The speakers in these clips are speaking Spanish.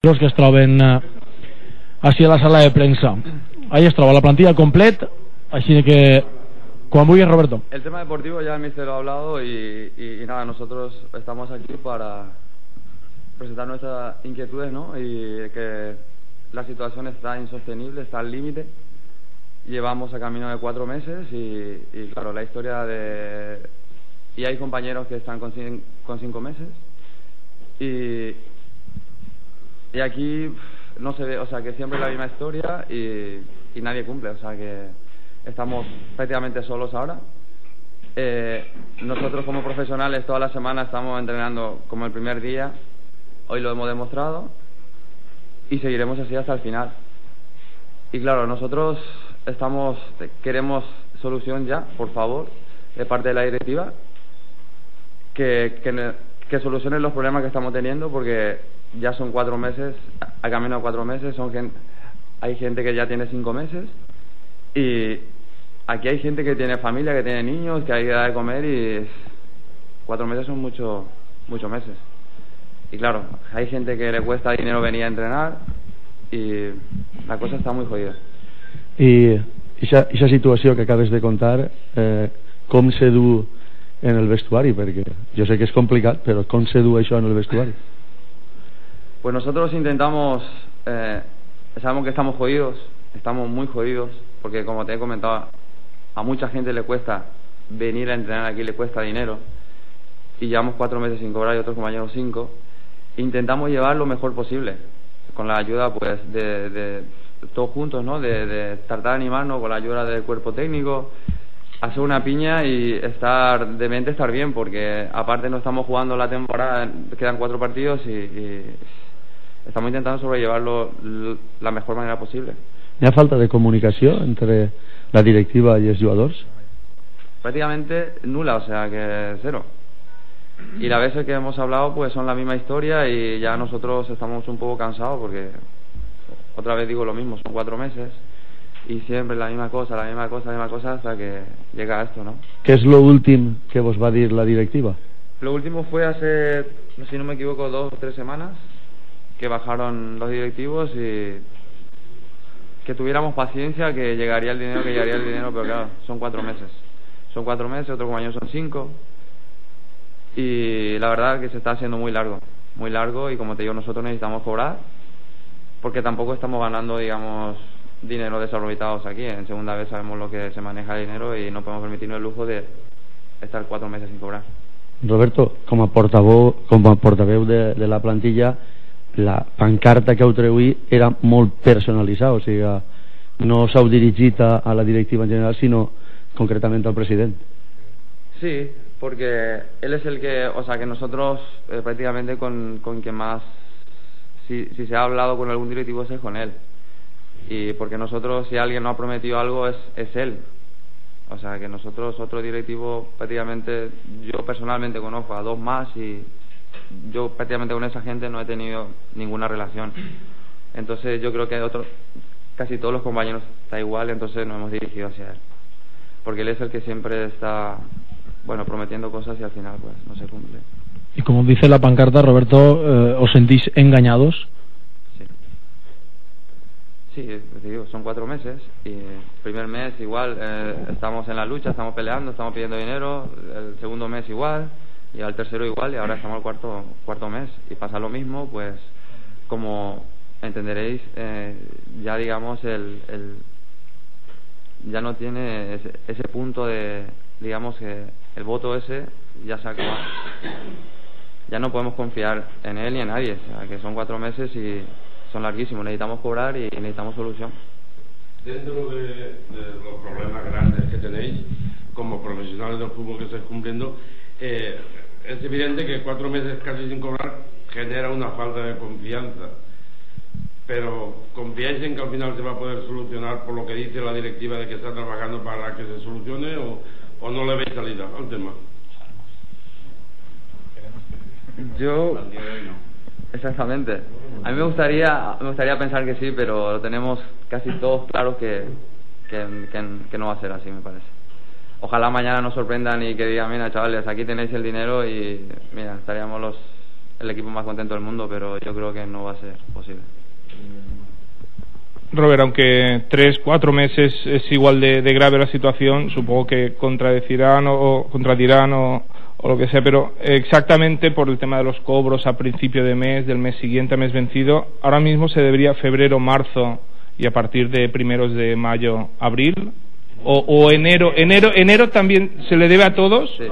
que es troben eh, la sala de premsa. Ahí es la plantilla complet, així que quan vulguis, Roberto. El tema deportivo ya el mister lo ha hablado y, nada, nosotros estamos aquí para presentar nuestras inquietudes, ¿no? Y que la situación está insostenible, está al límite. Llevamos a camino de cuatro meses y, claro, la historia de... Y hay compañeros que están con, con cinco meses y, y aquí no se ve, o sea, que siempre es la misma historia y, y nadie cumple, o sea, que estamos prácticamente solos ahora. Eh, nosotros como profesionales toda la semana estamos entrenando como el primer día, hoy lo hemos demostrado y seguiremos así hasta el final. Y claro, nosotros estamos, queremos solución ya, por favor, de parte de la directiva, que, que, que solucionen los problemas que estamos teniendo, porque ya son cuatro meses, a camino a cuatro meses, son gen- hay gente que ya tiene cinco meses y aquí hay gente que tiene familia, que tiene niños, que hay que dar de comer y cuatro meses son muchos muchos meses. Y claro, hay gente que le cuesta dinero venir a entrenar y la cosa está muy jodida. I aquesta situació que acabes de contar, eh, se du en el vestuari? Perquè jo sé que és complicat, però com se du això en el vestuari? Pues nosotros intentamos, eh, sabemos que estamos jodidos, estamos muy jodidos, porque como te he comentado, a mucha gente le cuesta venir a entrenar aquí, le cuesta dinero, y llevamos cuatro meses sin cobrar y otros compañeros cinco. Intentamos llevar lo mejor posible, con la ayuda pues de, de todos juntos, ¿no? De, de tratar de animarnos con la ayuda del cuerpo técnico, hacer una piña y estar de mente estar bien, porque aparte no estamos jugando la temporada, quedan cuatro partidos y, y estamos intentando sobrellevarlo la mejor manera posible. Hi ha falta de comunicació entre la directiva i els jugadors? Prácticamente nula, o sea que cero. Y las veces que hemos hablado pues son la misma historia y ya nosotros estamos un poco cansados porque otra vez digo lo mismo, son cuatro meses y siempre la misma cosa, la misma cosa, la misma cosa hasta que llega a esto, ¿no? Què és lo últim que vos va dir la directiva? Lo último fue hace, si no me equivoco, dos o tres semanas que bajaron los directivos y que tuviéramos paciencia, que llegaría el dinero, que llegaría el dinero, pero claro, son cuatro meses. Son cuatro meses, otros compañeros son cinco. Y la verdad que se está haciendo muy largo, muy largo y como te digo, nosotros necesitamos cobrar porque tampoco estamos ganando, digamos, dinero desorbitados aquí. En segunda vez sabemos lo que se maneja el dinero y no podemos permitirnos el lujo de estar cuatro meses sin cobrar. Roberto, com a portaveu, com a portaveu de, de la plantilla, la pancarta que heu treuït era molt personalitzada, o sigui, no s'heu dirigit a, a la directiva en general, sinó concretament al president. Sí, porque él es el que, o sea, que nosotros eh, prácticamente con, con quien más, si, si se ha hablado con algún directivo es con él. Y porque nosotros, si alguien nos ha prometido algo, es, es él. O sea, que nosotros, otro directivo, prácticamente, yo personalmente conozco a dos más y yo prácticamente con esa gente no he tenido ninguna relación. Entonces yo creo que otro, casi todos los compañeros está igual, entonces nos hemos dirigido hacia él. Porque él es el que siempre está, bueno, prometiendo cosas y al final pues no se cumple. Y como dice la pancarta, Roberto, eh, ¿os sentís engañados? Sí. Digo, son cuatro meses y el primer mes igual eh, estamos en la lucha, estamos peleando, estamos pidiendo dinero, el segundo mes igual y al tercero igual y ahora estamos al cuarto cuarto mes y pasa lo mismo, pues como entenderéis, eh, ya digamos el, el ya no tiene ese, punto de, digamos que el voto ese ya se ha acabado. Ya no podemos confiar en él ni en nadie, o sea, que son cuatro meses y son larguísimos, necesitamos cobrar y necesitamos solución. Dentro de, de los problemas grandes que tenéis como profesionales del fútbol que estáis cumpliendo, eh, es evidente que cuatro meses casi sin cobrar genera una falta de confianza. Pero ¿confiáis en que al final se va a poder solucionar por lo que dice la directiva de que está trabajando para que se solucione o, o no le veis salida al tema? Yo exactamente. A mí me gustaría me gustaría pensar que sí, pero lo tenemos casi todos claros que, que, no va a ser así, me parece. Ojalá mañana nos sorprendan y que digan, mira, chavales, aquí tenéis el dinero y mira, estaríamos los el equipo más contento del mundo, pero yo creo que no va a ser posible. Robert, aunque tres, cuatro meses es igual de, grave la situación, supongo que contradecirán o, contradirán o, o, lo que sea, pero exactamente por el tema de los cobros a principio de mes, del mes siguiente a mes vencido, ahora mismo se debería febrero, marzo y a partir de primeros de mayo, abril, o, o enero, enero, enero también se le debe a todos. Sí.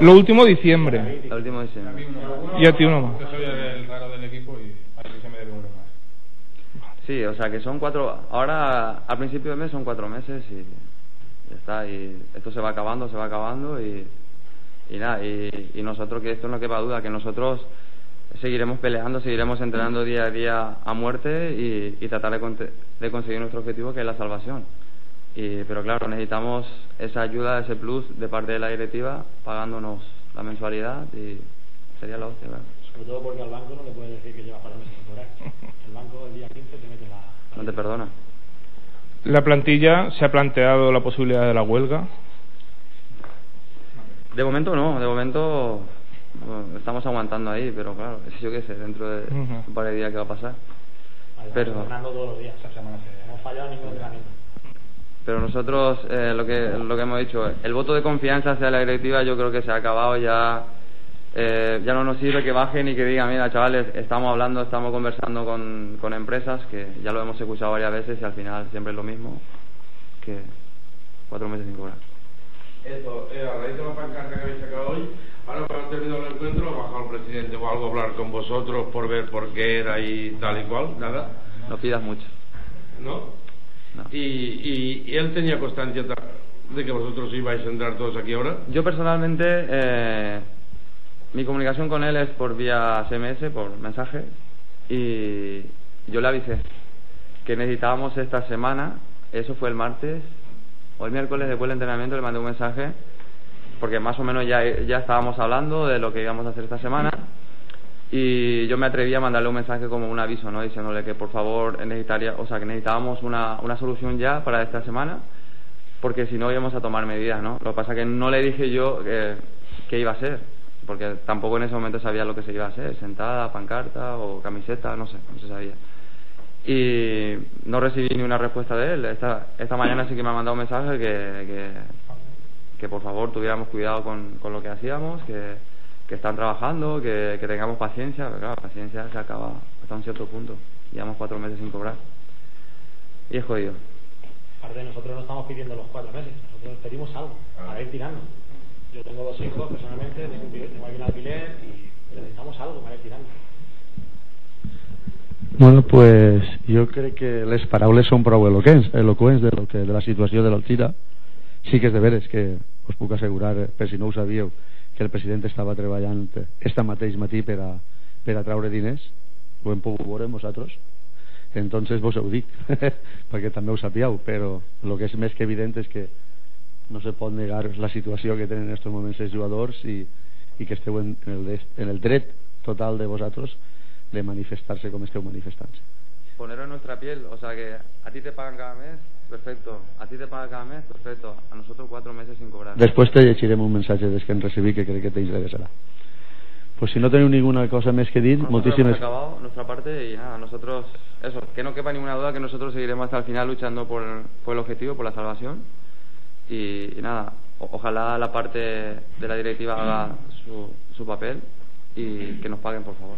Lo último diciembre. Lo último diciembre. Y a ti uno más. Sí, o sea que son cuatro. Ahora, al principio del mes son cuatro meses y ya está. Y esto se va acabando, se va acabando y, y nada. Y, nosotros, que esto no quepa duda, que nosotros seguiremos peleando, seguiremos entrenando día a día a muerte y, tratar de, de, conseguir nuestro objetivo, que es la salvación. Y, pero claro, necesitamos esa ayuda, ese plus de parte de la directiva, pagándonos la mensualidad y sería la hostia. Sobre todo porque al banco no le puedes decir que lleva para meses El banco el día 15 te mete la... No te perdona. ¿La plantilla se ha planteado la posibilidad de la huelga? De momento no, de momento estamos aguantando ahí, pero claro, yo qué sé, dentro de un par de días que va a pasar. pero todos los días, no fallado ningún entrenamiento. Pero nosotros, eh, lo, que, lo que hemos dicho, el voto de confianza hacia la directiva yo creo que se ha acabado ya. Eh, ya no nos sirve que bajen y que digan, mira, chavales, estamos hablando, estamos conversando con, con empresas, que ya lo hemos escuchado varias veces y al final siempre es lo mismo, que cuatro meses sin cobrar. Eso, eh, a raíz de la pancarta que habéis sacado hoy, ahora cuando terminado el encuentro, ha bajado el presidente o algo a hablar con vosotros por ver por qué era y tal y cual, nada. No pidas mucho. ¿No? Y, y, él tenía constancia de que vosotros ibais a entrar todos aquí ahora. Yo personalmente, eh, mi comunicación con él es por vía SMS, por mensaje, y yo le avisé que necesitábamos esta semana, eso fue el martes, o el miércoles después del entrenamiento le mandé un mensaje, porque más o menos ya, ya estábamos hablando de lo que íbamos a hacer esta semana y yo me atreví a mandarle un mensaje como un aviso, ¿no? Diciéndole que por favor necesitaría, o sea, que necesitábamos una, una solución ya para esta semana, porque si no íbamos a tomar medidas, ¿no? Lo que pasa que no le dije yo que, que iba a ser, porque tampoco en ese momento sabía lo que se iba a hacer, sentada, pancarta o camiseta, no sé, no se sabía. Y no recibí ni una respuesta de él. Esta, esta mañana sí que me ha mandado un mensaje que, que, que por favor tuviéramos cuidado con, con lo que hacíamos, que que están trabajando, que, que tengamos paciencia, pero claro, la paciencia se acaba hasta un cierto punto. Llevamos cuatro meses sin cobrar. Y es jodido. Aparte, nosotros no estamos pidiendo los cuatro meses, nosotros pedimos algo para ir tirando. Yo tengo dos hijos personalmente, tengo, aquí un alquiler y necesitamos algo para ir tirando. Bueno, pues jo crec que les paraules són prou eloquents, eloquents de, lo que, de la situació de l'Altira. Sí que és de veres que us puc assegurar, per si no ho sabíeu, que el president estava treballant esta mateix matí per a, per a traure diners ho hem pogut veure vosaltres entonces vos ho dic perquè també ho sapíeu però el que és més que evident és que no se pot negar la situació que tenen en aquests moments els jugadors i, i que esteu en, en, el, en el dret total de vosaltres de manifestar-se com esteu manifestant-se ponerlo en nuestra piel o sea que a ti te pagan cada mes Perfecto. ¿A ti te paga cada mes? Perfecto. A nosotros cuatro meses sin cobrar. Después te llegirem un mensaje des que en recibí que crec que t'interessarà. Pues si no teniu ninguna cosa més que nosotros moltíssimes... Hemos acabado nuestra parte y nada, nosotros, eso, que no quepa ninguna duda que nosotros seguiremos hasta el final luchando por, por el objetivo, por la salvación. Y, y nada, o, ojalá la parte de la directiva haga su, su papel y que nos paguen, por favor.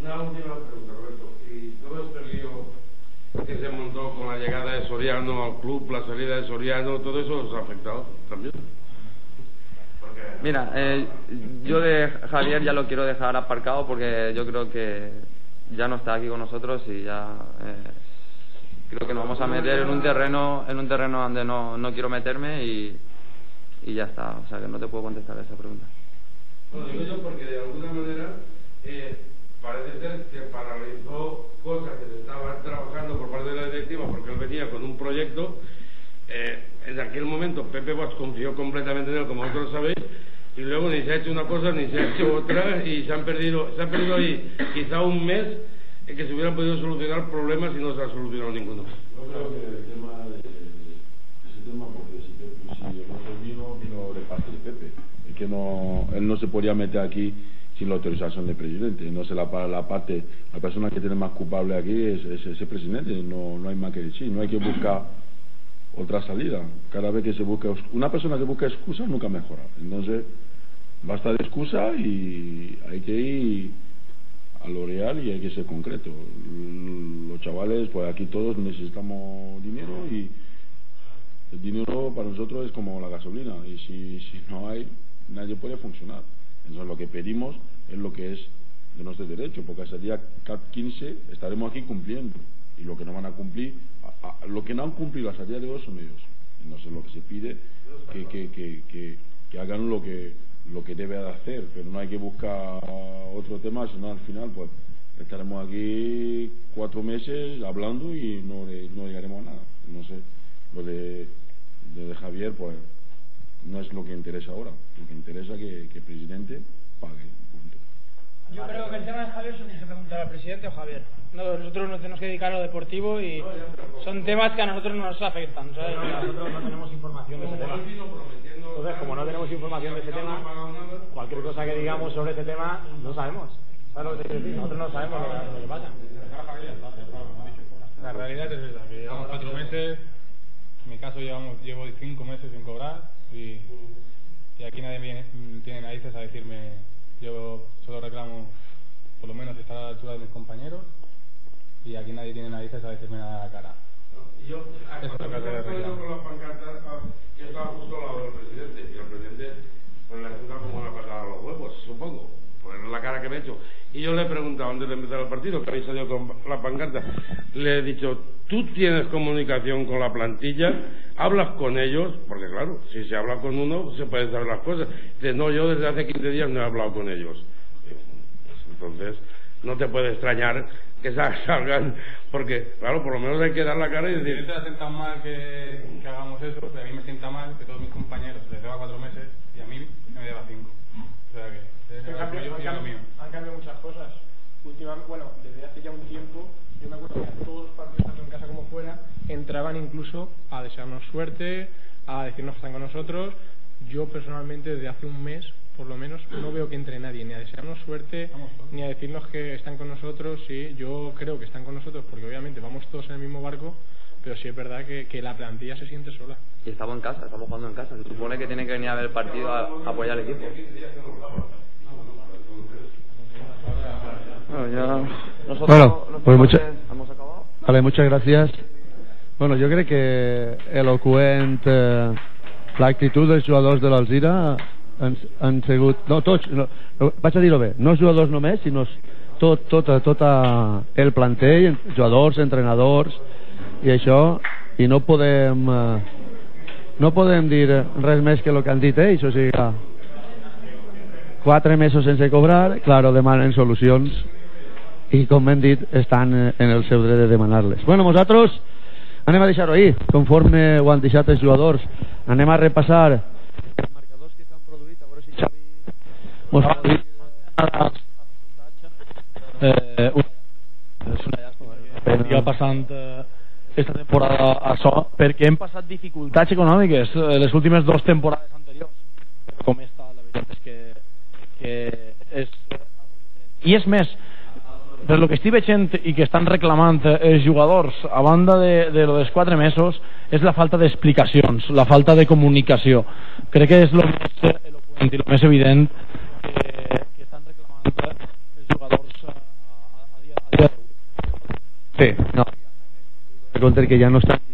Una última pregunta, Roberto. ¿Y todo este lío que se montó con la llegada de Soriano al club, la salida de Soriano, todo eso os ha afectado también. Mira, eh, yo de Javier ya lo quiero dejar aparcado porque yo creo que ya no está aquí con nosotros y ya eh, creo que nos vamos a meter en un terreno en un terreno donde no, no quiero meterme y, y ya está. O sea que no te puedo contestar a esa pregunta. Bueno, digo yo porque de alguna manera eh, parece ser que paralizó cosas que se estaban trabajando por parte de la directiva porque él venía con un proyecto. Eh, en aquel momento Pepe Bosch confió completamente en él, como vosotros sabéis, y luego ni se ha hecho una cosa ni se ha hecho otra y se han perdido, se ha perdido ahí quizá un mes en que se hubieran podido solucionar problemas y no se ha solucionado ninguno. Yo creo que el tema de, ese tema porque si, si el otro vino, vino de parte de Pepe, y que no, él no se podía meter aquí sin la autorización del presidente. No se la, la parte, la persona que tiene más culpable aquí es, es ese presidente, no, no hay más que decir, no hay que buscar otra salida. Cada vez que se busca, una persona que busca excusa nunca mejora. Entonces, basta de excusa y hay que ir a lo real y hay que ser concreto. Los chavales, pues aquí todos necesitamos dinero y el dinero para nosotros es como la gasolina y si, no hay, nadie puede funcionar. Entonces lo que pedimos es lo que es de nuestro derecho, porque ese día 15 estaremos aquí cumpliendo y lo que no van a cumplir, lo que no han cumplido hasta el día de hoy son ellos. Entonces lo que se pide que, que, hagan lo que lo que debe de hacer, pero no hay que buscar otro tema, sino al final pues estaremos aquí cuatro meses hablando y no, no llegaremos a nada. No sé, lo de, de Javier pues no es lo que interesa ahora. Lo que interesa que, que el presidente pague. Yo creo que el tema de Javier se que preguntar al presidente o Javier. No, nosotros nos tenemos que dedicar a lo deportivo y son temas que a nosotros no nos afectan. ¿sabes? Nosotros no tenemos información de ese tema. Entonces, como no tenemos información de ese tema, cualquier cosa que digamos sobre ese tema, no sabemos. ¿Sabes lo que te quiero decir? Nosotros no sabemos lo que pasa. La realidad es esa, que llevamos cuatro meses, en mi caso llevamos, llevo cinco meses sin cobrar, y, y aquí nadie viene, tiene narices a decirme, yo solo reclamo por lo menos estar a la altura de mis compañeros y aquí nadie tiene narices a decirme nada a la cara. Yo, Eso es lo que con las pancartas, yo estaba justo al lado del presidente y el presidente pues le ha como la patada a los huevos, supongo, por la cara que me he hecho. Y yo le he preguntado antes de empezar el partido, que habéis salido con la pancarta, le he dicho, ¿tú tienes comunicación con la plantilla? ¿Hablas con ellos? Porque claro, si se habla con uno, se pueden saber las cosas. Dice, no, yo desde hace 15 días no he hablado con ellos. Entonces, no te puede extrañar que salgan, porque claro, por lo menos hay que dar la cara y decir... Si te hacen tan mal que, que hagamos eso, pero a mí me sienta mal que todos mis compañeros les deba cuatro meses y a mí me deba cinco. O sea que... Es han, cambiado, han, cambiado, han cambiado muchas cosas. Últimamente, bueno, desde hace ya un tiempo, yo me acuerdo que todos los partidos, tanto en casa como fuera, entraban incluso a desearnos suerte, a decirnos que están con nosotros. Yo personalmente, desde hace un mes, por lo menos, no veo que entre nadie ni a desearnos suerte, ni a decirnos que están con nosotros. Sí, yo creo que están con nosotros porque obviamente vamos todos en el mismo barco, pero sí es verdad que, que la plantilla se siente sola. Y estamos en casa, estamos jugando en casa. Se supone que tienen que venir a ver el partido a, a apoyar al equipo. Bueno, ya nosotros Bueno, pues mucha- deportes hemos acabado. Vale, muchas gràcies. Bueno, jo crec que eloqüent eh, l'actitud dels jugadors de l'Alzira han, han sigut... No, tots, no, no, vaig a dir-ho bé, no jugadors només, sinó tot, tot, tot el plantell, jugadors, entrenadors i això, i no podem eh, no podem dir res més que el que han dit ells, o sigui quatre mesos sense cobrar, claro, demanen solucions i com hem dit estan en el seu dret de demanar-les. Bueno, nosaltres anem a deixar-ho ahir conforme ho han deixat els jugadors. Anem a repassar els marcadors que s'han produït a veure si Xavi mos dir eh, és una llàstima que passant eh, esta temporada això perquè hem passat dificultats econòmiques eh, les últimes dues temporades anteriors. Com esta la veritat és que, que és i és més per lo que estic veient i que estan reclamant eh, els jugadors a banda de, de lo dels quatre mesos és la falta d'explicacions la falta de comunicació. Crec que és lo més eloquent i lo més evident que, que estan reclamant eh, els jugadors a, a, a dia, d'avui. Sí, no. Compte que ja no estan